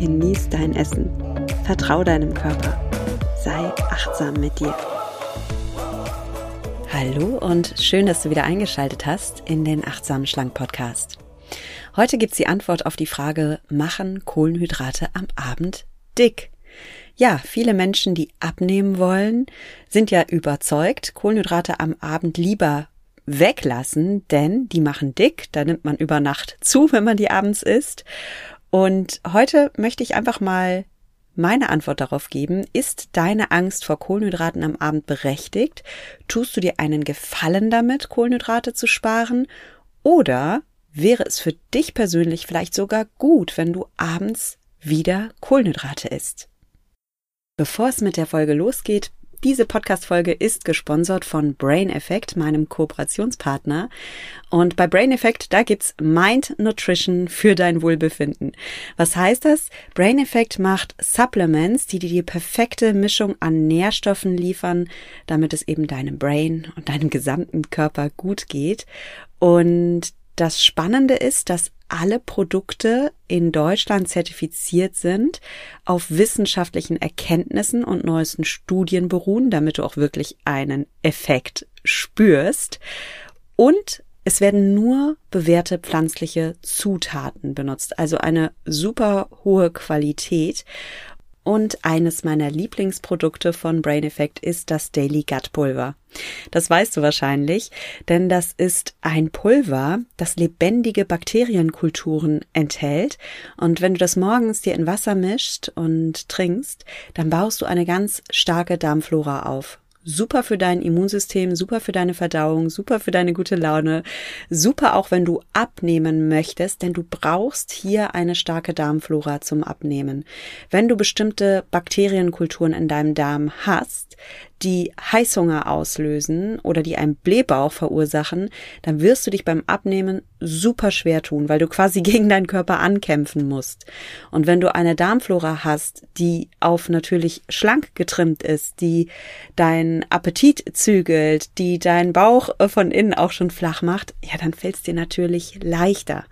genieß dein Essen, vertrau deinem Körper, sei achtsam mit dir. Hallo und schön, dass du wieder eingeschaltet hast in den Achtsamen Schlank Podcast. Heute gibt's die Antwort auf die Frage, machen Kohlenhydrate am Abend dick? Ja, viele Menschen, die abnehmen wollen, sind ja überzeugt, Kohlenhydrate am Abend lieber weglassen, denn die machen dick, da nimmt man über Nacht zu, wenn man die abends isst. Und heute möchte ich einfach mal meine Antwort darauf geben, ist deine Angst vor Kohlenhydraten am Abend berechtigt? Tust du dir einen Gefallen damit, Kohlenhydrate zu sparen? Oder wäre es für dich persönlich vielleicht sogar gut, wenn du abends wieder Kohlenhydrate isst? Bevor es mit der Folge losgeht, diese Podcast-Folge ist gesponsert von Brain Effect, meinem Kooperationspartner. Und bei Brain Effect, da gibt's Mind Nutrition für dein Wohlbefinden. Was heißt das? Brain Effect macht Supplements, die dir die perfekte Mischung an Nährstoffen liefern, damit es eben deinem Brain und deinem gesamten Körper gut geht. Und das Spannende ist, dass alle Produkte in Deutschland zertifiziert sind, auf wissenschaftlichen Erkenntnissen und neuesten Studien beruhen, damit du auch wirklich einen Effekt spürst. Und es werden nur bewährte pflanzliche Zutaten benutzt, also eine super hohe Qualität. Und eines meiner Lieblingsprodukte von Brain Effect ist das Daily Gut Pulver. Das weißt du wahrscheinlich, denn das ist ein Pulver, das lebendige Bakterienkulturen enthält. Und wenn du das morgens dir in Wasser mischt und trinkst, dann baust du eine ganz starke Darmflora auf super für dein Immunsystem, super für deine Verdauung, super für deine gute Laune, super auch wenn du abnehmen möchtest, denn du brauchst hier eine starke Darmflora zum Abnehmen. Wenn du bestimmte Bakterienkulturen in deinem Darm hast, die Heißhunger auslösen oder die einen Blähbauch verursachen, dann wirst du dich beim Abnehmen super schwer tun, weil du quasi gegen deinen Körper ankämpfen musst. Und wenn du eine Darmflora hast, die auf natürlich schlank getrimmt ist, die deinen Appetit zügelt, die deinen Bauch von innen auch schon flach macht, ja, dann fällt es dir natürlich leichter.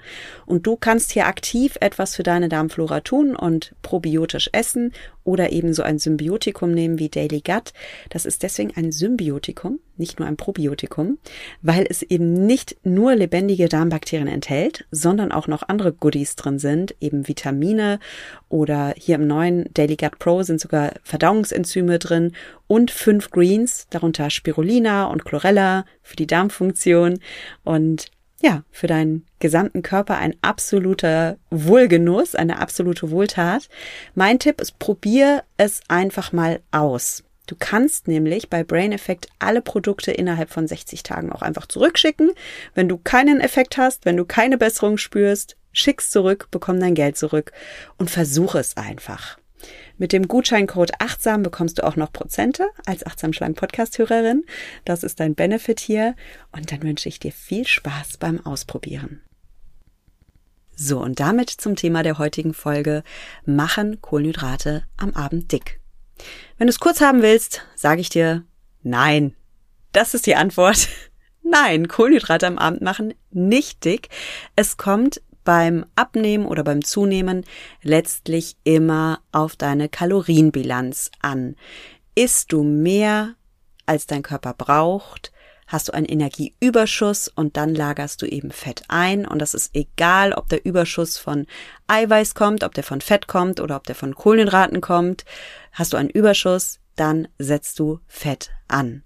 Und du kannst hier aktiv etwas für deine Darmflora tun und probiotisch essen oder eben so ein Symbiotikum nehmen wie Daily Gut. Das ist deswegen ein Symbiotikum, nicht nur ein Probiotikum, weil es eben nicht nur lebendige Darmbakterien enthält, sondern auch noch andere Goodies drin sind, eben Vitamine oder hier im neuen Daily Gut Pro sind sogar Verdauungsenzyme drin und fünf Greens, darunter Spirulina und Chlorella für die Darmfunktion und ja, für deinen gesamten Körper ein absoluter Wohlgenuss, eine absolute Wohltat. Mein Tipp ist, probier es einfach mal aus. Du kannst nämlich bei Brain Effect alle Produkte innerhalb von 60 Tagen auch einfach zurückschicken. Wenn du keinen Effekt hast, wenn du keine Besserung spürst, schick's zurück, bekomm dein Geld zurück und versuche es einfach. Mit dem Gutscheincode achtsam bekommst du auch noch Prozente als achtsam schlank Podcast Hörerin. Das ist dein Benefit hier und dann wünsche ich dir viel Spaß beim Ausprobieren. So, und damit zum Thema der heutigen Folge. Machen Kohlenhydrate am Abend dick? Wenn du es kurz haben willst, sage ich dir nein. Das ist die Antwort. Nein, Kohlenhydrate am Abend machen nicht dick. Es kommt beim Abnehmen oder beim Zunehmen letztlich immer auf deine Kalorienbilanz an. Isst du mehr, als dein Körper braucht, hast du einen Energieüberschuss und dann lagerst du eben Fett ein. Und das ist egal, ob der Überschuss von Eiweiß kommt, ob der von Fett kommt oder ob der von Kohlenhydraten kommt. Hast du einen Überschuss, dann setzt du Fett an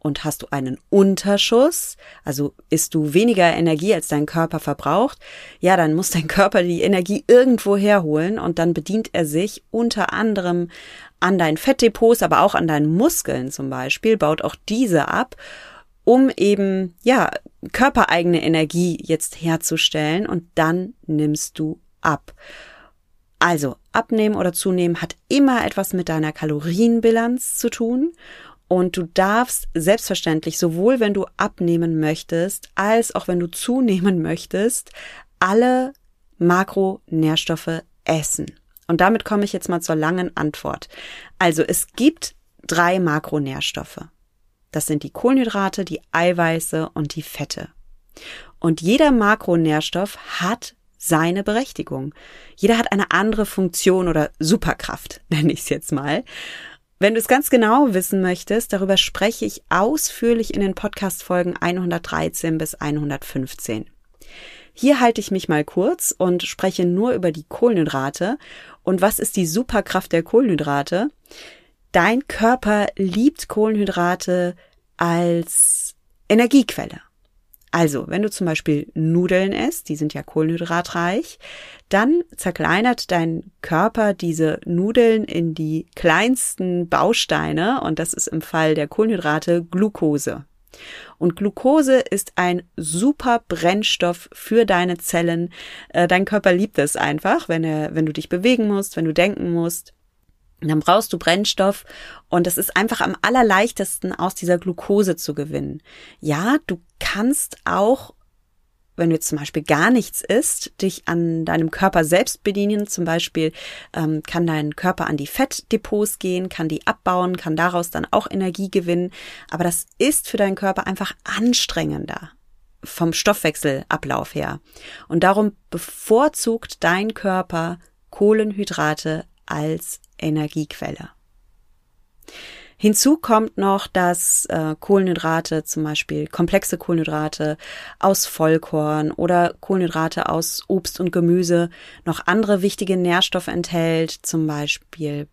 und hast du einen Unterschuss, also isst du weniger Energie, als dein Körper verbraucht, ja, dann muss dein Körper die Energie irgendwo herholen und dann bedient er sich unter anderem an deinen Fettdepots, aber auch an deinen Muskeln zum Beispiel, baut auch diese ab, um eben, ja, körpereigene Energie jetzt herzustellen und dann nimmst du ab. Also, abnehmen oder zunehmen hat immer etwas mit deiner Kalorienbilanz zu tun. Und du darfst selbstverständlich, sowohl wenn du abnehmen möchtest, als auch wenn du zunehmen möchtest, alle Makronährstoffe essen. Und damit komme ich jetzt mal zur langen Antwort. Also es gibt drei Makronährstoffe. Das sind die Kohlenhydrate, die Eiweiße und die Fette. Und jeder Makronährstoff hat seine Berechtigung. Jeder hat eine andere Funktion oder Superkraft, nenne ich es jetzt mal. Wenn du es ganz genau wissen möchtest, darüber spreche ich ausführlich in den Podcast-Folgen 113 bis 115. Hier halte ich mich mal kurz und spreche nur über die Kohlenhydrate. Und was ist die Superkraft der Kohlenhydrate? Dein Körper liebt Kohlenhydrate als Energiequelle. Also, wenn du zum Beispiel Nudeln isst, die sind ja kohlenhydratreich, dann zerkleinert dein Körper diese Nudeln in die kleinsten Bausteine und das ist im Fall der Kohlenhydrate Glucose. Und Glucose ist ein super Brennstoff für deine Zellen. Äh, dein Körper liebt es einfach, wenn er, wenn du dich bewegen musst, wenn du denken musst. Dann brauchst du Brennstoff und es ist einfach am allerleichtesten aus dieser Glucose zu gewinnen. Ja, du kannst auch wenn du jetzt zum Beispiel gar nichts isst, dich an deinem Körper selbst bedienen. Zum Beispiel ähm, kann dein Körper an die Fettdepots gehen, kann die abbauen, kann daraus dann auch Energie gewinnen. Aber das ist für deinen Körper einfach anstrengender vom Stoffwechselablauf her. Und darum bevorzugt dein Körper Kohlenhydrate als Energiequelle. Hinzu kommt noch, dass äh, Kohlenhydrate, zum Beispiel komplexe Kohlenhydrate aus Vollkorn oder Kohlenhydrate aus Obst und Gemüse noch andere wichtige Nährstoffe enthält, zum Beispiel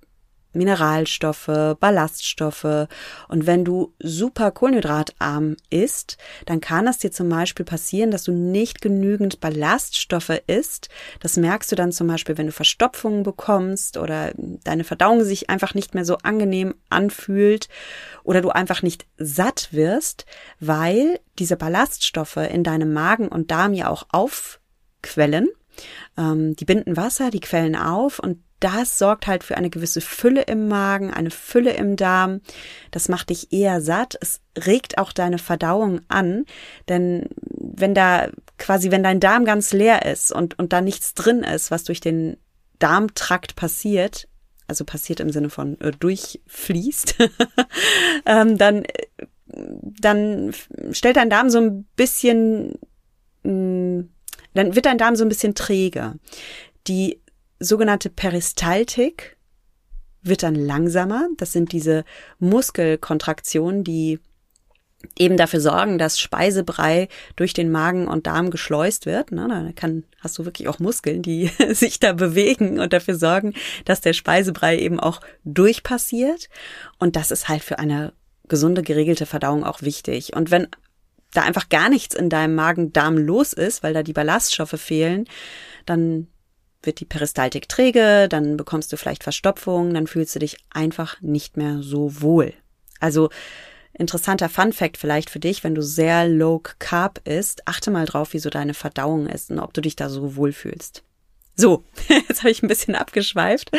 Mineralstoffe, Ballaststoffe. Und wenn du super kohlenhydratarm isst, dann kann es dir zum Beispiel passieren, dass du nicht genügend Ballaststoffe isst. Das merkst du dann zum Beispiel, wenn du Verstopfungen bekommst oder deine Verdauung sich einfach nicht mehr so angenehm anfühlt oder du einfach nicht satt wirst, weil diese Ballaststoffe in deinem Magen und Darm ja auch aufquellen. Ähm, die binden Wasser, die quellen auf und das sorgt halt für eine gewisse Fülle im Magen, eine Fülle im Darm. Das macht dich eher satt. Es regt auch deine Verdauung an, denn wenn da quasi, wenn dein Darm ganz leer ist und, und da nichts drin ist, was durch den Darmtrakt passiert, also passiert im Sinne von äh, durchfließt, ähm, dann, dann stellt dein Darm so ein bisschen, mh, mm, dann wird dein Darm so ein bisschen träge. Die sogenannte Peristaltik wird dann langsamer. Das sind diese Muskelkontraktionen, die eben dafür sorgen, dass Speisebrei durch den Magen und Darm geschleust wird. Na, da kann, hast du wirklich auch Muskeln, die sich da bewegen und dafür sorgen, dass der Speisebrei eben auch durchpassiert. Und das ist halt für eine gesunde, geregelte Verdauung auch wichtig. Und wenn da einfach gar nichts in deinem Magen-Darm los ist, weil da die Ballaststoffe fehlen, dann wird die Peristaltik träge, dann bekommst du vielleicht Verstopfung, dann fühlst du dich einfach nicht mehr so wohl. Also interessanter Fun Fact vielleicht für dich, wenn du sehr low carb isst, achte mal drauf, wie so deine Verdauung ist und ob du dich da so wohl fühlst. So, jetzt habe ich ein bisschen abgeschweift.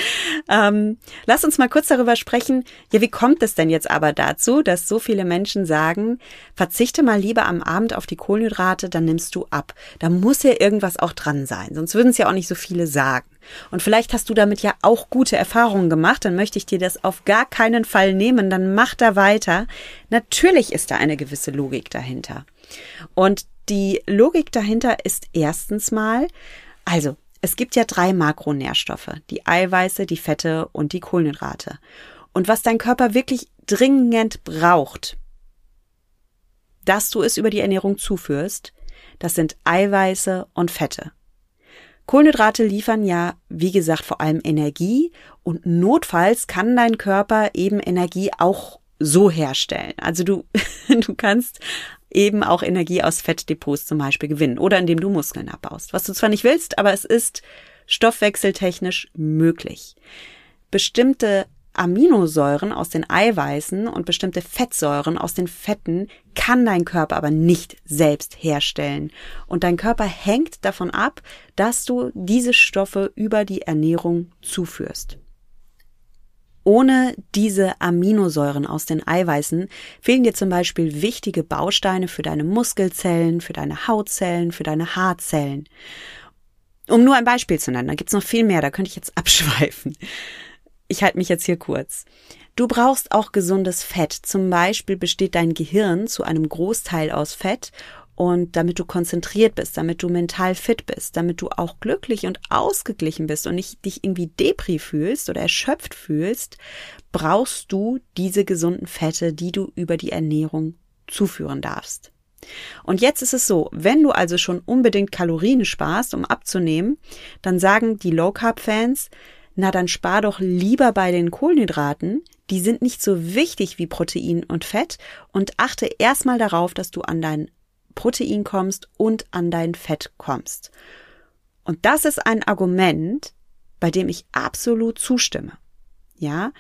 Ähm, lass uns mal kurz darüber sprechen. Ja, wie kommt es denn jetzt aber dazu, dass so viele Menschen sagen, verzichte mal lieber am Abend auf die Kohlenhydrate, dann nimmst du ab. Da muss ja irgendwas auch dran sein, sonst würden es ja auch nicht so viele sagen. Und vielleicht hast du damit ja auch gute Erfahrungen gemacht, dann möchte ich dir das auf gar keinen Fall nehmen, dann mach da weiter. Natürlich ist da eine gewisse Logik dahinter. Und die Logik dahinter ist erstens mal, also es gibt ja drei Makronährstoffe, die Eiweiße, die Fette und die Kohlenhydrate. Und was dein Körper wirklich dringend braucht, dass du es über die Ernährung zuführst, das sind Eiweiße und Fette. Kohlenhydrate liefern ja, wie gesagt, vor allem Energie und notfalls kann dein Körper eben Energie auch so herstellen. Also du, du kannst eben auch Energie aus Fettdepots zum Beispiel gewinnen oder indem du Muskeln abbaust. Was du zwar nicht willst, aber es ist stoffwechseltechnisch möglich. Bestimmte Aminosäuren aus den Eiweißen und bestimmte Fettsäuren aus den Fetten kann dein Körper aber nicht selbst herstellen. Und dein Körper hängt davon ab, dass du diese Stoffe über die Ernährung zuführst. Ohne diese Aminosäuren aus den Eiweißen fehlen dir zum Beispiel wichtige Bausteine für deine Muskelzellen, für deine Hautzellen, für deine Haarzellen. Um nur ein Beispiel zu nennen, da gibt's noch viel mehr, da könnte ich jetzt abschweifen. Ich halte mich jetzt hier kurz. Du brauchst auch gesundes Fett. Zum Beispiel besteht dein Gehirn zu einem Großteil aus Fett und damit du konzentriert bist, damit du mental fit bist, damit du auch glücklich und ausgeglichen bist und nicht dich irgendwie depri fühlst oder erschöpft fühlst, brauchst du diese gesunden Fette, die du über die Ernährung zuführen darfst. Und jetzt ist es so, wenn du also schon unbedingt Kalorien sparst, um abzunehmen, dann sagen die Low Carb Fans, na dann spar doch lieber bei den Kohlenhydraten, die sind nicht so wichtig wie Protein und Fett und achte erstmal darauf, dass du an dein Protein kommst und an dein Fett kommst. Und das ist ein Argument, bei dem ich absolut zustimme. Ja,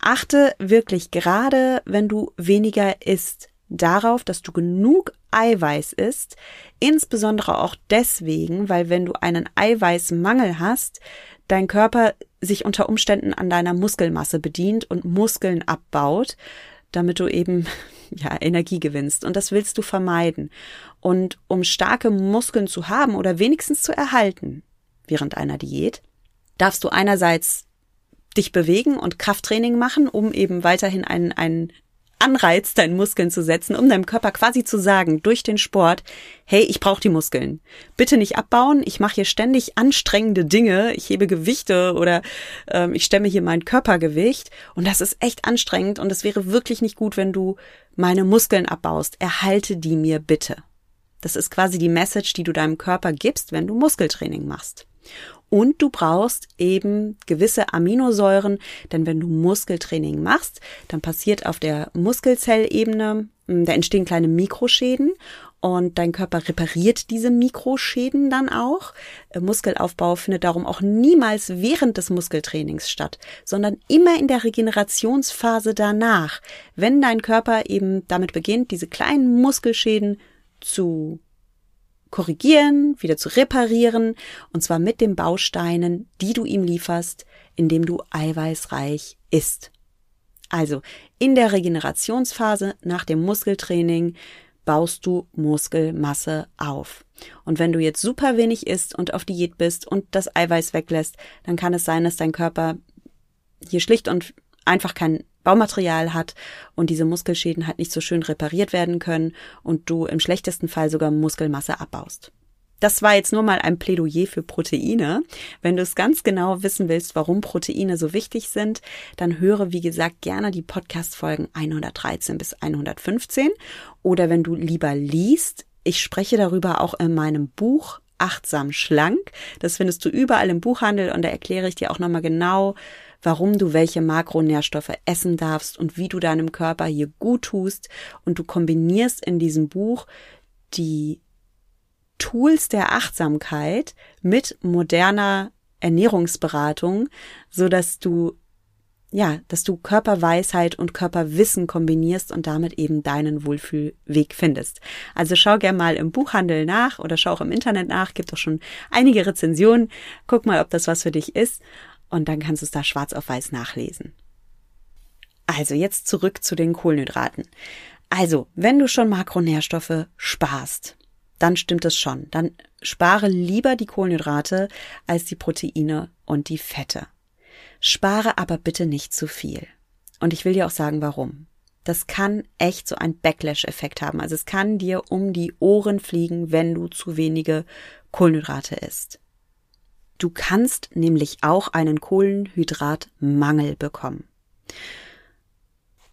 achte wirklich gerade, wenn du weniger isst, darauf, dass du genug Eiweiß isst, insbesondere auch deswegen, weil wenn du einen Eiweißmangel hast, dein Körper sich unter Umständen an deiner Muskelmasse bedient und Muskeln abbaut, damit du eben ja Energie gewinnst und das willst du vermeiden. Und um starke Muskeln zu haben oder wenigstens zu erhalten während einer Diät, darfst du einerseits dich bewegen und Krafttraining machen, um eben weiterhin einen, einen Anreiz, deinen Muskeln zu setzen, um deinem Körper quasi zu sagen, durch den Sport, hey, ich brauche die Muskeln. Bitte nicht abbauen, ich mache hier ständig anstrengende Dinge, ich hebe Gewichte oder ähm, ich stemme hier mein Körpergewicht und das ist echt anstrengend und es wäre wirklich nicht gut, wenn du meine Muskeln abbaust. Erhalte die mir bitte. Das ist quasi die Message, die du deinem Körper gibst, wenn du Muskeltraining machst. Und du brauchst eben gewisse Aminosäuren, denn wenn du Muskeltraining machst, dann passiert auf der Muskelzellebene, hm, da entstehen kleine Mikroschäden und dein Körper repariert diese Mikroschäden dann auch. Äh, Muskelaufbau findet darum auch niemals während des Muskeltrainings statt, sondern immer in der Regenerationsphase danach, wenn dein Körper eben damit beginnt, diese kleinen Muskelschäden zu korrigieren, wieder zu reparieren, und zwar mit den Bausteinen, die du ihm lieferst, indem du eiweißreich isst. Also in der Regenerationsphase nach dem Muskeltraining baust du Muskelmasse auf. Und wenn du jetzt super wenig isst und auf Diät bist und das Eiweiß weglässt, dann kann es sein, dass dein Körper hier schlicht und einfach kein Baumaterial hat und diese Muskelschäden halt nicht so schön repariert werden können und du im schlechtesten Fall sogar Muskelmasse abbaust. Das war jetzt nur mal ein Plädoyer für Proteine. Wenn du es ganz genau wissen willst, warum Proteine so wichtig sind, dann höre, wie gesagt, gerne die Podcast-Folgen 113 bis 115. Oder wenn du lieber liest, ich spreche darüber auch in meinem Buch Achtsam Schlank. Das findest du überall im Buchhandel und da erkläre ich dir auch nochmal genau, warum du welche Makronährstoffe essen darfst und wie du deinem Körper hier gut tust. Und du kombinierst in diesem Buch die Tools der Achtsamkeit mit moderner Ernährungsberatung, so dass du ja, dass du Körperweisheit und Körperwissen kombinierst und damit eben deinen Wohlfühlweg findest. Also schau gern mal im Buchhandel nach oder schau auch im Internet nach, gibt auch schon einige Rezensionen. Guck mal, ob das was für dich ist und dann kannst du es da schwarz auf weiß nachlesen. Also jetzt zurück zu den Kohlenhydraten. Also, wenn du schon Makronährstoffe sparst, dann stimmt es schon. Dann spare lieber die Kohlenhydrate als die Proteine und die Fette. Spare aber bitte nicht zu viel. Und ich will dir auch sagen, warum. Das kann echt so ein Backlash-Effekt haben. Also es kann dir um die Ohren fliegen, wenn du zu wenige Kohlenhydrate isst. Du kannst nämlich auch einen Kohlenhydratmangel bekommen.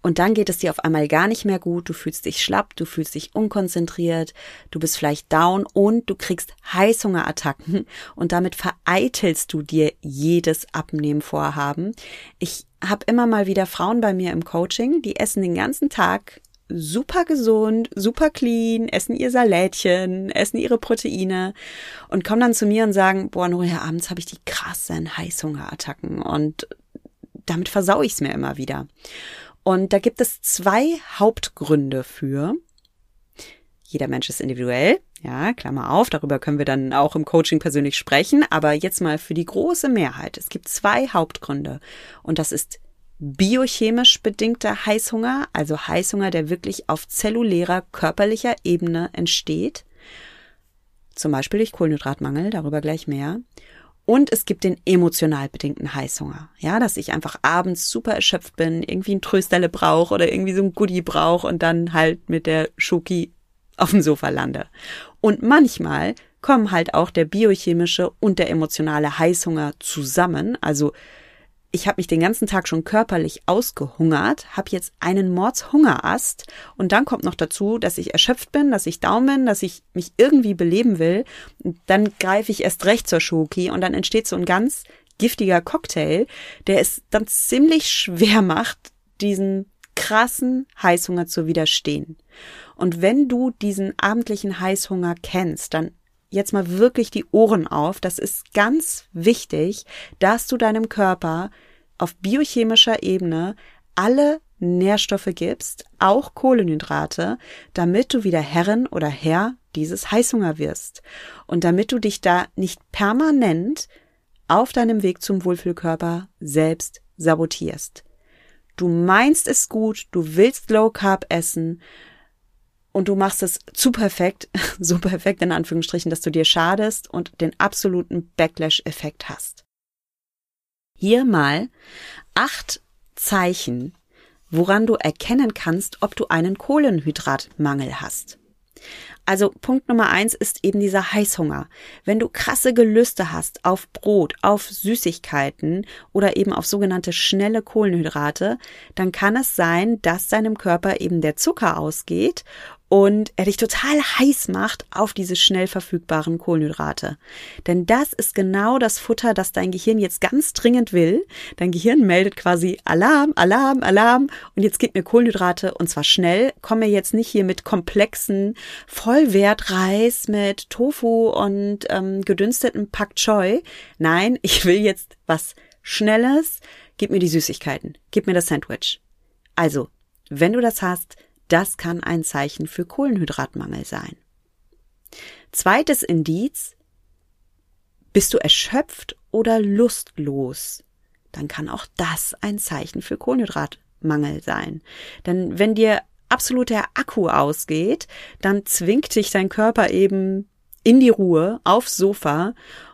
Und dann geht es dir auf einmal gar nicht mehr gut, du fühlst dich schlapp, du fühlst dich unkonzentriert, du bist vielleicht down und du kriegst Heißhungerattacken und damit vereitelst du dir jedes Abnehmvorhaben. Ich habe immer mal wieder Frauen bei mir im Coaching, die essen den ganzen Tag super gesund, super clean, essen ihr Salätchen, essen ihre Proteine und kommen dann zu mir und sagen, boah, Noria, abends habe ich die krassen Heißhungerattacken und damit versau ich es mir immer wieder. Und da gibt es zwei Hauptgründe für. Jeder Mensch ist individuell, ja, Klammer auf, darüber können wir dann auch im Coaching persönlich sprechen, aber jetzt mal für die große Mehrheit. Es gibt zwei Hauptgründe und das ist biochemisch bedingter Heißhunger, also Heißhunger, der wirklich auf zellulärer, körperlicher Ebene entsteht, zum Beispiel durch Kohlenhydratmangel, darüber gleich mehr. Und es gibt den emotional bedingten Heißhunger. Ja, dass ich einfach abends super erschöpft bin, irgendwie ein Trösterle brauche oder irgendwie so ein Goodie brauche und dann halt mit der Schoki auf dem Sofa lande. Und manchmal kommen halt auch der biochemische und der emotionale Heißhunger zusammen. Also ich habe mich den ganzen Tag schon körperlich ausgehungert, habe jetzt einen Mordshungerast und dann kommt noch dazu, dass ich erschöpft bin, dass ich down bin, dass ich mich irgendwie beleben will. Dann greife ich erst recht zur Schoki und dann entsteht so ein ganz giftiger Cocktail, der es dann ziemlich schwer macht, diesen krassen Heißhunger zu widerstehen. Und wenn du diesen abendlichen Heißhunger kennst, dann jetzt mal wirklich die Ohren auf. Das ist ganz wichtig, dass du deinem Körper auf biochemischer Ebene alle Nährstoffe gibst, auch Kohlenhydrate, damit du wieder Herrin oder Herr dieses Heißhunger wirst. Und damit du dich da nicht permanent auf deinem Weg zum Wohlfühlkörper selbst sabotierst. Du meinst es gut, du willst Low Carb essen, und du machst es zu perfekt, so perfekt in Anführungsstrichen, dass du dir schadest und den absoluten Backlash-Effekt hast. Hier mal acht Zeichen, woran du erkennen kannst, ob du einen Kohlenhydratmangel hast. Also Punkt Nummer eins ist eben dieser Heißhunger. Wenn du krasse Gelüste hast auf Brot, auf Süßigkeiten oder eben auf sogenannte schnelle Kohlenhydrate, dann kann es sein, dass deinem Körper eben der Zucker ausgeht und er dich total heiß macht auf diese schnell verfügbaren Kohlenhydrate. Denn das ist genau das Futter, das dein Gehirn jetzt ganz dringend will. Dein Gehirn meldet quasi Alarm, Alarm, Alarm und jetzt gib mir Kohlenhydrate und zwar schnell. Komme jetzt nicht hier mit komplexen Vollwertreis mit Tofu und ähm, gedünstetem Pak Choi. Nein, ich will jetzt was Schnelles. Gib mir die Süßigkeiten. Gib mir das Sandwich. Also, wenn du das hast, das kann ein Zeichen für Kohlenhydratmangel sein. Zweites Indiz, bist du erschöpft oder lustlos? Dann kann auch das ein Zeichen für Kohlenhydratmangel sein. Denn wenn dir absolut der Akku ausgeht, dann zwingt dich dein Körper eben in die Ruhe aufs Sofa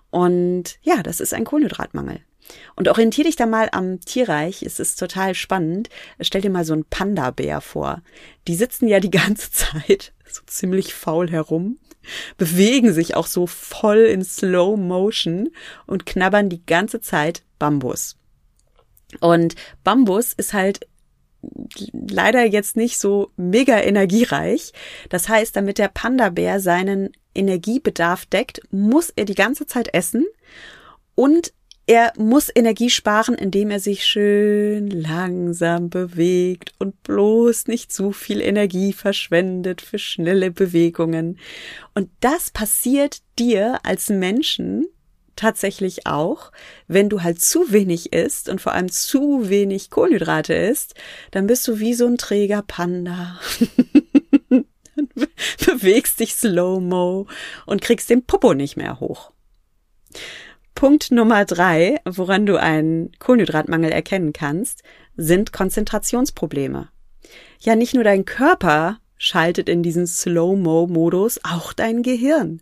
und ja, das ist ein Kohlenhydratmangel. Und orientier dich da mal am Tierreich, es ist total spannend. Stell dir mal so einen Panda-Bär vor. Die sitzen ja die ganze Zeit so ziemlich faul herum, bewegen sich auch so voll in Slow Motion und knabbern die ganze Zeit Bambus. Und Bambus ist halt leider jetzt nicht so mega energiereich. Das heißt, damit der Panda-Bär seinen Energiebedarf deckt, muss er die ganze Zeit essen und er muss Energie sparen, indem er sich schön langsam bewegt und bloß nicht zu viel Energie verschwendet für schnelle Bewegungen. Und das passiert dir als Menschen tatsächlich auch, wenn du halt zu wenig isst und vor allem zu wenig Kohlenhydrate isst, dann bist du wie so ein träger Panda. Bewegst dich slow-mo und kriegst den Popo nicht mehr hoch. Punkt Nummer drei, woran du einen Kohlenhydratmangel erkennen kannst, sind Konzentrationsprobleme. Ja, nicht nur dein Körper schaltet in diesen Slow-Mo-Modus auch dein Gehirn.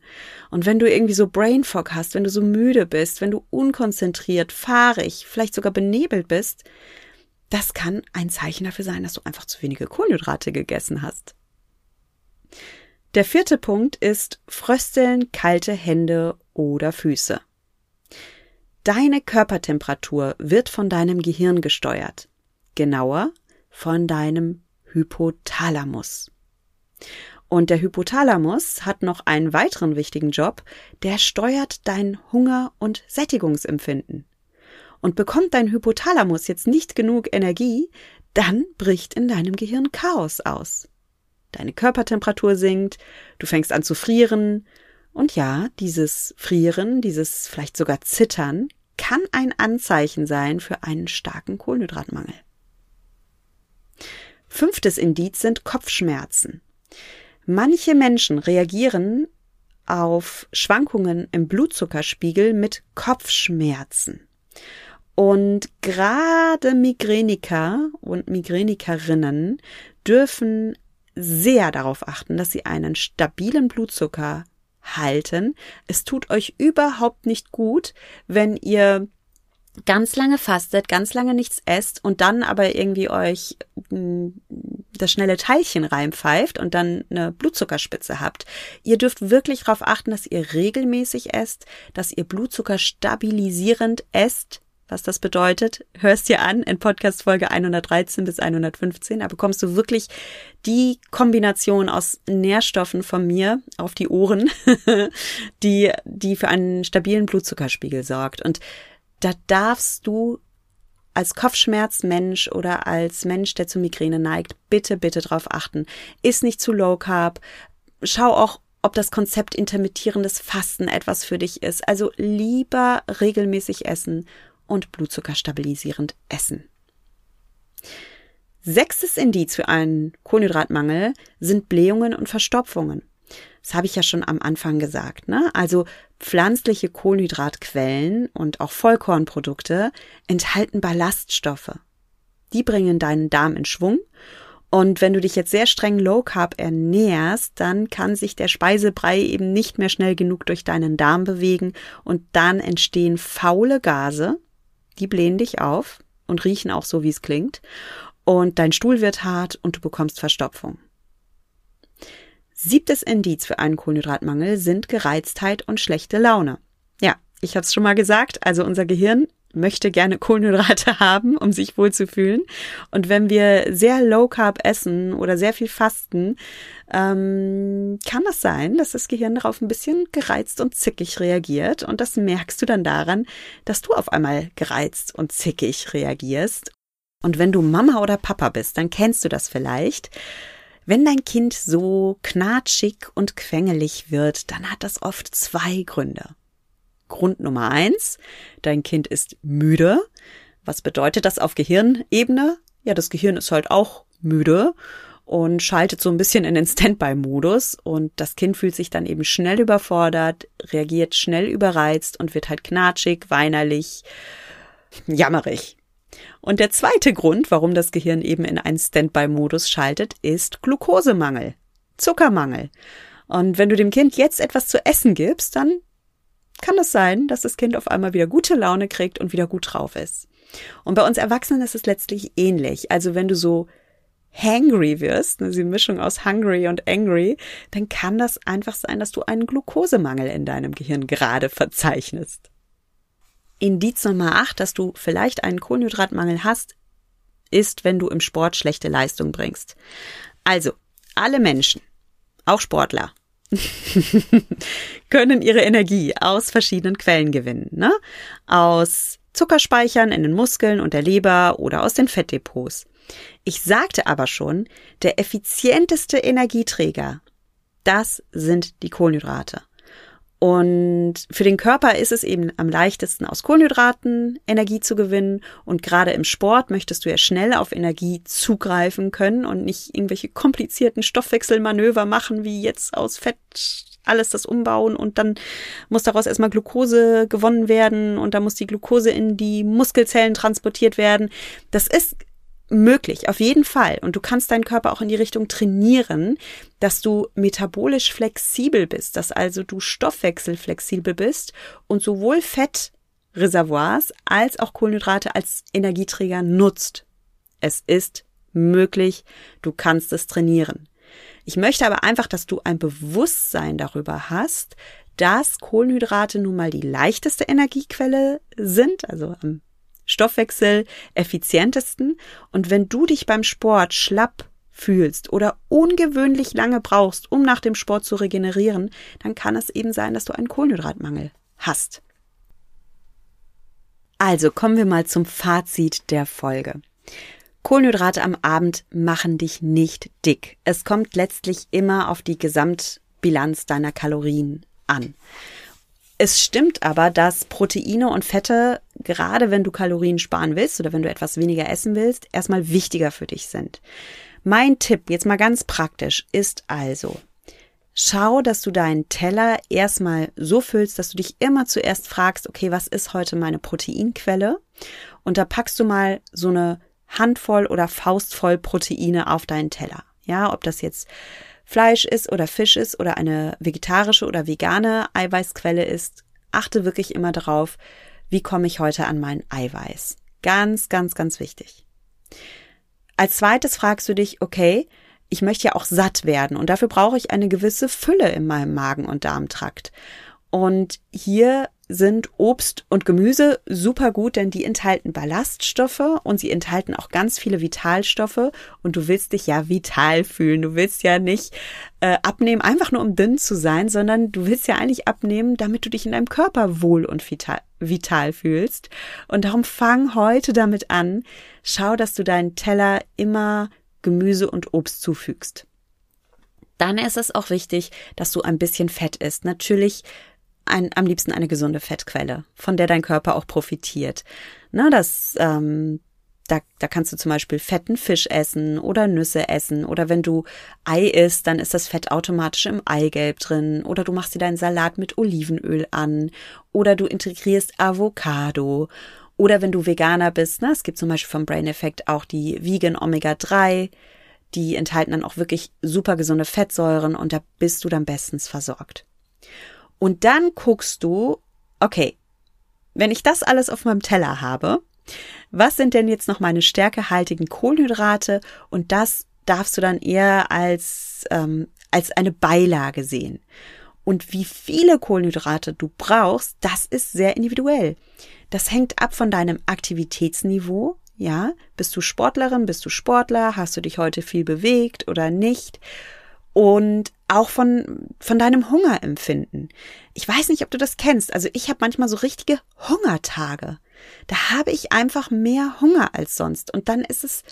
Und wenn du irgendwie so Brain Fog hast, wenn du so müde bist, wenn du unkonzentriert, fahrig, vielleicht sogar benebelt bist, das kann ein Zeichen dafür sein, dass du einfach zu wenige Kohlenhydrate gegessen hast. Der vierte Punkt ist Frösteln, kalte Hände oder Füße. Deine Körpertemperatur wird von deinem Gehirn gesteuert. Genauer von deinem Hypothalamus. Und der Hypothalamus hat noch einen weiteren wichtigen Job, der steuert dein Hunger- und Sättigungsempfinden. Und bekommt dein Hypothalamus jetzt nicht genug Energie, dann bricht in deinem Gehirn Chaos aus. Deine Körpertemperatur sinkt, du fängst an zu frieren, und ja, dieses Frieren, dieses vielleicht sogar Zittern kann ein Anzeichen sein für einen starken Kohlenhydratmangel. Fünftes Indiz sind Kopfschmerzen. Manche Menschen reagieren auf Schwankungen im Blutzuckerspiegel mit Kopfschmerzen. Und gerade Migräniker und Migränikerinnen dürfen sehr darauf achten, dass sie einen stabilen Blutzucker halten. Es tut euch überhaupt nicht gut, wenn ihr ganz lange fastet, ganz lange nichts esst und dann aber irgendwie euch hm, das schnelle Teilchen reinpfeift und dann eine Blutzuckerspitze habt. Ihr dürft wirklich darauf achten, dass ihr regelmäßig esst, dass ihr Blutzucker stabilisierend esst. Was das bedeutet, hörst dir an in Podcast Folge 113 bis 115. Da bekommst du wirklich die Kombination aus Nährstoffen von mir auf die Ohren, die, die für einen stabilen Blutzuckerspiegel sorgt. Und da darfst du als Kopfschmerzmensch oder als Mensch, der zu Migräne neigt, bitte, bitte drauf achten. Ist nicht zu low carb. Schau auch, ob das Konzept intermittierendes Fasten etwas für dich ist. Also lieber regelmäßig essen und Blutzucker stabilisierend essen. Sechstes Indiz für einen Kohlenhydratmangel sind Blähungen und Verstopfungen. Das habe ich ja schon am Anfang gesagt. Ne? Also pflanzliche Kohlenhydratquellen und auch Vollkornprodukte enthalten Ballaststoffe. Die bringen deinen Darm in Schwung. Und wenn du dich jetzt sehr streng Low Carb ernährst, dann kann sich der Speisebrei eben nicht mehr schnell genug durch deinen Darm bewegen und dann entstehen faule Gase, die blähen dich auf und riechen auch so, wie es klingt. Und dein Stuhl wird hart und du bekommst Verstopfung. Siebtes Indiz für einen Kohlenhydratmangel sind Gereiztheit und schlechte Laune. Ja, ich habe es schon mal gesagt, also unser Gehirn möchte gerne Kohlenhydrate haben, um sich wohlzufühlen. Und wenn wir sehr low carb essen oder sehr viel fasten, ähm, kann es das sein, dass das Gehirn darauf ein bisschen gereizt und zickig reagiert. Und das merkst du dann daran, dass du auf einmal gereizt und zickig reagierst. Und wenn du Mama oder Papa bist, dann kennst du das vielleicht. Wenn dein Kind so knatschig und quengelig wird, dann hat das oft zwei Gründe. Grund Nummer eins, dein Kind ist müde. Was bedeutet das auf Gehirnebene? Ja, das Gehirn ist halt auch müde und schaltet so ein bisschen in den Standby-Modus und das Kind fühlt sich dann eben schnell überfordert, reagiert schnell überreizt und wird halt knatschig, weinerlich, jammerig. Und der zweite Grund, warum das Gehirn eben in einen Standby-Modus schaltet, ist Glukosemangel, Zuckermangel. Und wenn du dem Kind jetzt etwas zu essen gibst, dann kann es sein, dass das Kind auf einmal wieder gute Laune kriegt und wieder gut drauf ist. Und bei uns Erwachsenen ist es letztlich ähnlich. Also wenn du so hangry wirst, also die Mischung aus hungry und angry, dann kann das einfach sein, dass du einen Glukosemangel in deinem Gehirn gerade verzeichnest. Indiz Nummer 8, dass du vielleicht einen Kohlenhydratmangel hast, ist, wenn du im Sport schlechte Leistung bringst. Also, alle Menschen, auch Sportler, können ihre Energie aus verschiedenen Quellen gewinnen. Ne? Aus Zuckerspeichern in den Muskeln und der Leber oder aus den Fettdepots. Ich sagte aber schon, der effizienteste Energieträger, das sind die Kohlenhydrate. Und für den Körper ist es eben am leichtesten, aus Kohlenhydraten Energie zu gewinnen. Und gerade im Sport möchtest du ja schnell auf Energie zugreifen können und nicht irgendwelche komplizierten Stoffwechselmanöver machen, wie jetzt aus Fett alles das umbauen und dann muss daraus erstmal Glucose gewonnen werden und dann muss die Glucose in die Muskelzellen transportiert werden. Das ist möglich, auf jeden Fall. Und du kannst deinen Körper auch in die Richtung trainieren, dass du metabolisch flexibel bist, dass also du stoffwechselflexibel bist und sowohl Fettreservoirs als auch Kohlenhydrate als Energieträger nutzt. Es ist möglich, du kannst es trainieren. Ich möchte aber einfach, dass du ein Bewusstsein darüber hast, dass Kohlenhydrate nun mal die leichteste Energiequelle sind, also am Stoffwechsel effizientesten. Und wenn du dich beim Sport schlapp fühlst oder ungewöhnlich lange brauchst, um nach dem Sport zu regenerieren, dann kann es eben sein, dass du einen Kohlenhydratmangel hast. Also kommen wir mal zum Fazit der Folge. Kohlenhydrate am Abend machen dich nicht dick. Es kommt letztlich immer auf die Gesamtbilanz deiner Kalorien an. Es stimmt aber, dass Proteine und Fette, gerade wenn du Kalorien sparen willst oder wenn du etwas weniger essen willst, erstmal wichtiger für dich sind. Mein Tipp, jetzt mal ganz praktisch, ist also, schau, dass du deinen Teller erstmal so füllst, dass du dich immer zuerst fragst, okay, was ist heute meine Proteinquelle? Und da packst du mal so eine Handvoll oder Faustvoll Proteine auf deinen Teller. Ja, ob das jetzt Fleisch ist oder Fisch ist oder eine vegetarische oder vegane Eiweißquelle ist, achte wirklich immer darauf, wie komme ich heute an mein Eiweiß. Ganz, ganz, ganz wichtig. Als zweites fragst du dich, okay, ich möchte ja auch satt werden und dafür brauche ich eine gewisse Fülle in meinem Magen- und Darmtrakt. Und hier sind Obst und Gemüse super gut, denn die enthalten Ballaststoffe und sie enthalten auch ganz viele Vitalstoffe und du willst dich ja vital fühlen. Du willst ja nicht äh, abnehmen, einfach nur um dünn zu sein, sondern du willst ja eigentlich abnehmen, damit du dich in deinem Körper wohl und vital, vital fühlst. Und darum fang heute damit an. Schau, dass du deinen Teller immer Gemüse und Obst zufügst. Dann ist es auch wichtig, dass du ein bisschen Fett isst. Natürlich ein, am liebsten eine gesunde Fettquelle, von der dein Körper auch profitiert. Na, das, ähm, da, da kannst du zum Beispiel fetten Fisch essen oder Nüsse essen oder wenn du Ei isst, dann ist das Fett automatisch im Eigelb drin oder du machst dir deinen Salat mit Olivenöl an oder du integrierst Avocado oder wenn du Veganer bist, ne, es gibt zum Beispiel vom Brain Effect auch die Vegan Omega 3, die enthalten dann auch wirklich super gesunde Fettsäuren und da bist du dann bestens versorgt. Und dann guckst du, okay, wenn ich das alles auf meinem Teller habe, was sind denn jetzt noch meine stärkehaltigen Kohlenhydrate? Und das darfst du dann eher als, ähm, als eine Beilage sehen. Und wie viele Kohlenhydrate du brauchst, das ist sehr individuell. Das hängt ab von deinem Aktivitätsniveau. Ja, bist du Sportlerin, bist du Sportler, hast du dich heute viel bewegt oder nicht? Und auch von, von deinem Hungerempfinden. Ich weiß nicht, ob du das kennst. Also ich habe manchmal so richtige Hungertage. Da habe ich einfach mehr Hunger als sonst. Und dann ist es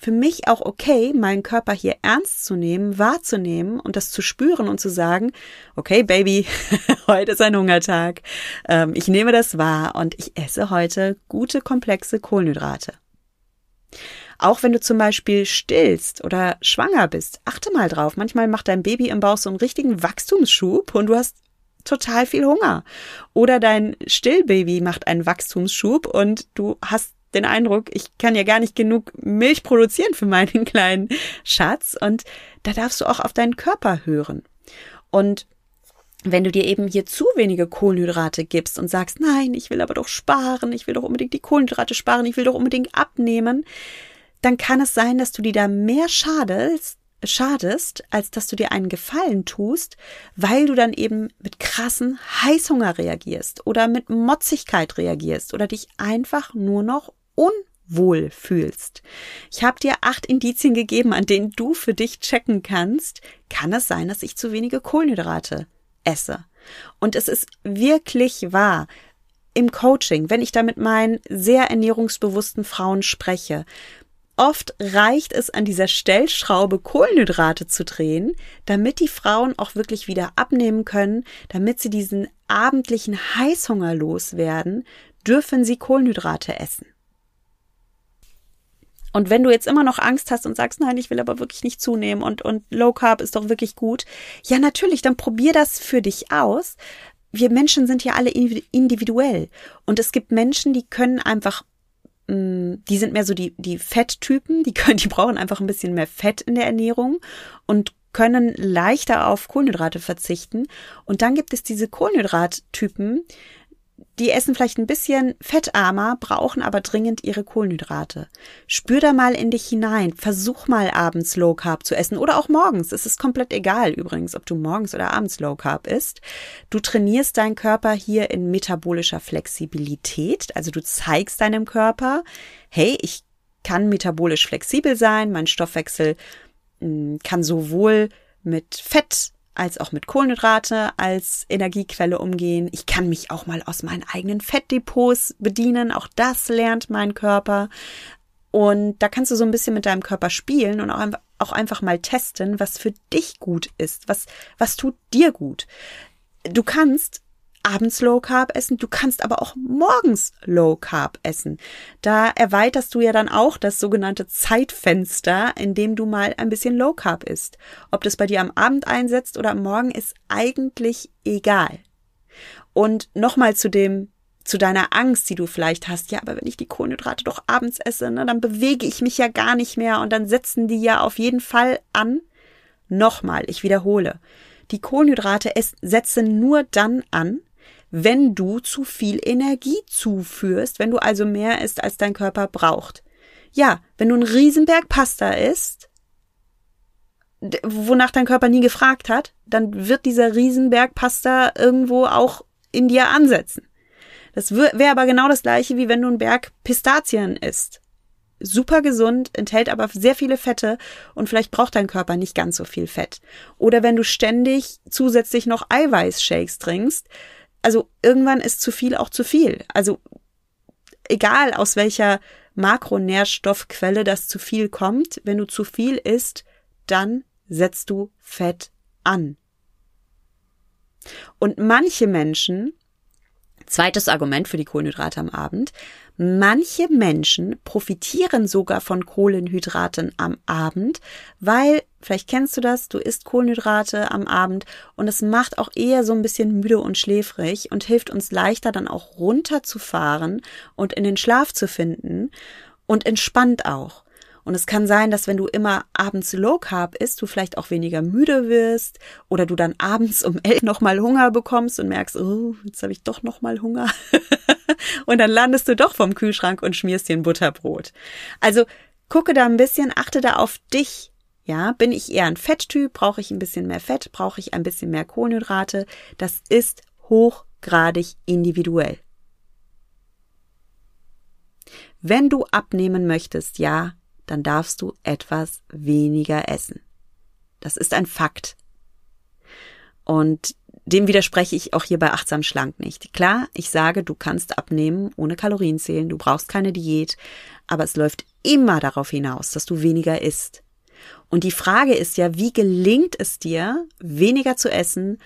für mich auch okay, meinen Körper hier ernst zu nehmen, wahrzunehmen und das zu spüren und zu sagen, okay, Baby, heute ist ein Hungertag. Ähm, ich nehme das wahr und ich esse heute gute, komplexe Kohlenhydrate. Auch wenn du zum Beispiel stillst oder schwanger bist, achte mal drauf. Manchmal macht dein Baby im Bauch so einen richtigen Wachstumsschub und du hast total viel Hunger. Oder dein Stillbaby macht einen Wachstumsschub und du hast den Eindruck, ich kann ja gar nicht genug Milch produzieren für meinen kleinen Schatz. Und da darfst du auch auf deinen Körper hören. Und wenn du dir eben hier zu wenige Kohlenhydrate gibst und sagst, nein, ich will aber doch sparen, ich will doch unbedingt die Kohlenhydrate sparen, ich will doch unbedingt abnehmen, dann kann es sein, dass du dir da mehr schadest, schadest, als dass du dir einen Gefallen tust, weil du dann eben mit krassen Heißhunger reagierst oder mit Motzigkeit reagierst oder dich einfach nur noch unwohl fühlst. Ich habe dir acht Indizien gegeben, an denen du für dich checken kannst, kann es sein, dass ich zu wenige Kohlenhydrate esse. Und es ist wirklich wahr. Im Coaching, wenn ich da mit meinen sehr ernährungsbewussten Frauen spreche, Oft reicht es an dieser Stellschraube Kohlenhydrate zu drehen, damit die Frauen auch wirklich wieder abnehmen können, damit sie diesen abendlichen Heißhunger loswerden, dürfen sie Kohlenhydrate essen. Und wenn du jetzt immer noch Angst hast und sagst, nein, ich will aber wirklich nicht zunehmen und, und Low Carb ist doch wirklich gut, ja, natürlich, dann probier das für dich aus. Wir Menschen sind ja alle individuell. Und es gibt Menschen, die können einfach die sind mehr so die, die Fetttypen, die können, die brauchen einfach ein bisschen mehr Fett in der Ernährung und können leichter auf Kohlenhydrate verzichten. Und dann gibt es diese Kohlenhydrattypen, die essen vielleicht ein bisschen fettarmer, brauchen aber dringend ihre Kohlenhydrate. Spür da mal in dich hinein. Versuch mal abends Low Carb zu essen oder auch morgens. Es ist komplett egal übrigens, ob du morgens oder abends Low Carb isst. Du trainierst deinen Körper hier in metabolischer Flexibilität. Also du zeigst deinem Körper, hey, ich kann metabolisch flexibel sein. Mein Stoffwechsel mm, kann sowohl mit Fett als auch mit Kohlenhydrate als Energiequelle umgehen. Ich kann mich auch mal aus meinen eigenen Fettdepots bedienen. Auch das lernt mein Körper. Und da kannst du so ein bisschen mit deinem Körper spielen und auch, einfach mal testen, was für dich gut ist. Was, was tut dir gut? Du kannst abends Low Carb essen, du kannst aber auch morgens Low Carb essen. Da erweiterst du ja dann auch das sogenannte Zeitfenster, in dem du mal ein bisschen Low Carb isst. Ob das bei dir am Abend einsetzt oder am Morgen ist eigentlich egal. Und nochmal zu dem zu deiner Angst, die du vielleicht hast, ja, aber wenn ich die Kohlenhydrate doch abends esse, ne, dann bewege ich mich ja gar nicht mehr und dann setzen die ja auf jeden Fall an. Nochmal, ich wiederhole. Die Kohlenhydrate setzen nur dann an, wenn du zu viel Energie zuführst, wenn du also mehr isst, als dein Körper braucht. Ja, wenn du einen Riesenberg Pasta isst, wonach dein Körper nie gefragt hat, dann wird dieser Riesenberg Pasta irgendwo auch in dir ansetzen. Das wäre aber genau das gleiche, wie wenn du einen Berg Pistazien isst. Super gesund, enthält aber sehr viele Fette und vielleicht braucht dein Körper nicht ganz so viel Fett. Oder wenn du ständig zusätzlich noch Eiweißshakes trinkst, also irgendwann ist zu viel auch zu viel. Also egal aus welcher Makronährstoffquelle das zu viel kommt, wenn du zu viel isst, dann setzt du Fett an. Und manche Menschen Zweites Argument für die Kohlenhydrate am Abend. Manche Menschen profitieren sogar von Kohlenhydraten am Abend, weil, vielleicht kennst du das, du isst Kohlenhydrate am Abend und es macht auch eher so ein bisschen müde und schläfrig und hilft uns leichter dann auch runterzufahren und in den Schlaf zu finden und entspannt auch. Und es kann sein, dass wenn du immer abends Low Carb isst, du vielleicht auch weniger müde wirst oder du dann abends um elf nochmal Hunger bekommst und merkst, oh, jetzt habe ich doch nochmal Hunger. und dann landest du doch vom Kühlschrank und schmierst dir ein Butterbrot. Also gucke da ein bisschen, achte da auf dich. Ja, bin ich eher ein Fetttyp? Brauche ich ein bisschen mehr Fett? Brauche ich ein bisschen mehr Kohlenhydrate? Das ist hochgradig individuell. Wenn du abnehmen möchtest, ja, dann darfst du etwas weniger essen. Das ist ein Fakt. Und dem widerspreche ich auch hier bei Achtsam Schlank nicht. Klar, ich sage, du kannst abnehmen ohne Kalorien zählen, du brauchst keine Diät, aber es läuft immer darauf hinaus, dass du weniger isst. Und die Frage ist ja, wie gelingt es dir, weniger zu essen,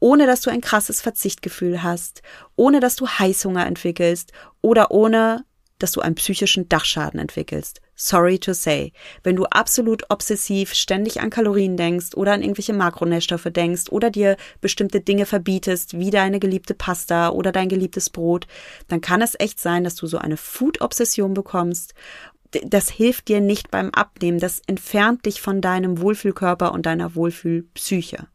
ohne dass du ein krasses Verzichtgefühl hast, ohne dass du Heißhunger entwickelst oder ohne dass du einen psychischen Dachschaden entwickelst. Sorry to say. Wenn du absolut obsessiv ständig an Kalorien denkst oder an irgendwelche Makronährstoffe denkst oder dir bestimmte Dinge verbietest, wie deine geliebte Pasta oder dein geliebtes Brot, dann kann es echt sein, dass du so eine Food-Obsession bekommst. Das hilft dir nicht beim Abnehmen. Das entfernt dich von deinem Wohlfühlkörper und deiner Wohlfühlpsyche.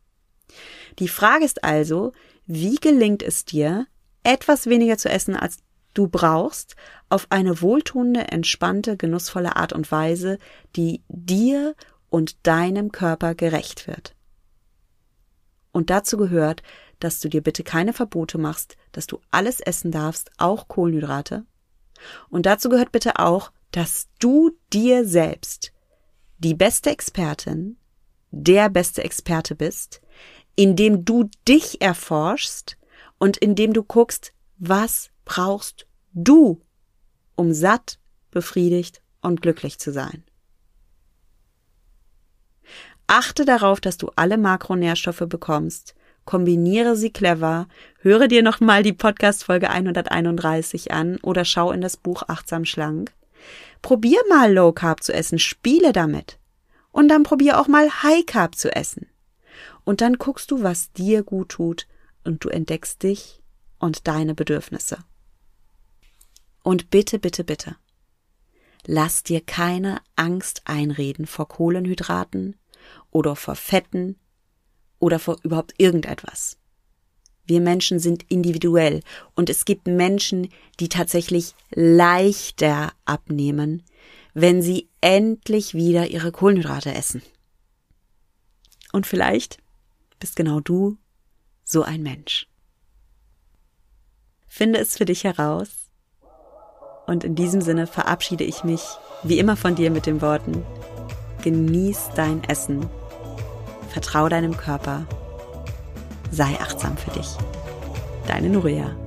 Die Frage ist also, wie gelingt es dir, etwas weniger zu essen, als du brauchst, auf eine wohltuende, entspannte, genussvolle Art und Weise, die dir und deinem Körper gerecht wird. Und dazu gehört, dass du dir bitte keine Verbote machst, dass du alles essen darfst, auch Kohlenhydrate. Und dazu gehört bitte auch, dass du dir selbst die beste Expertin, der beste Experte bist, indem du dich erforschst und indem du guckst, was brauchst du um satt, befriedigt und glücklich zu sein. Achte darauf, dass du alle Makronährstoffe bekommst, kombiniere sie clever, höre dir nochmal die Podcast Folge 131 an oder schau in das Buch Achtsam Schlank. Probier mal Low Carb zu essen, spiele damit. Und dann probier auch mal High Carb zu essen. Und dann guckst du, was dir gut tut und du entdeckst dich und deine Bedürfnisse. Und bitte, bitte, bitte, lass dir keine Angst einreden vor Kohlenhydraten oder vor Fetten oder vor überhaupt irgendetwas. Wir Menschen sind individuell und es gibt Menschen, die tatsächlich leichter abnehmen, wenn sie endlich wieder ihre Kohlenhydrate essen. Und vielleicht bist genau du so ein Mensch. Finde es für dich heraus und in diesem Sinne verabschiede ich mich wie immer von dir mit den Worten, genieß dein Essen, vertrau deinem Körper, sei achtsam für dich. Deine Nuria.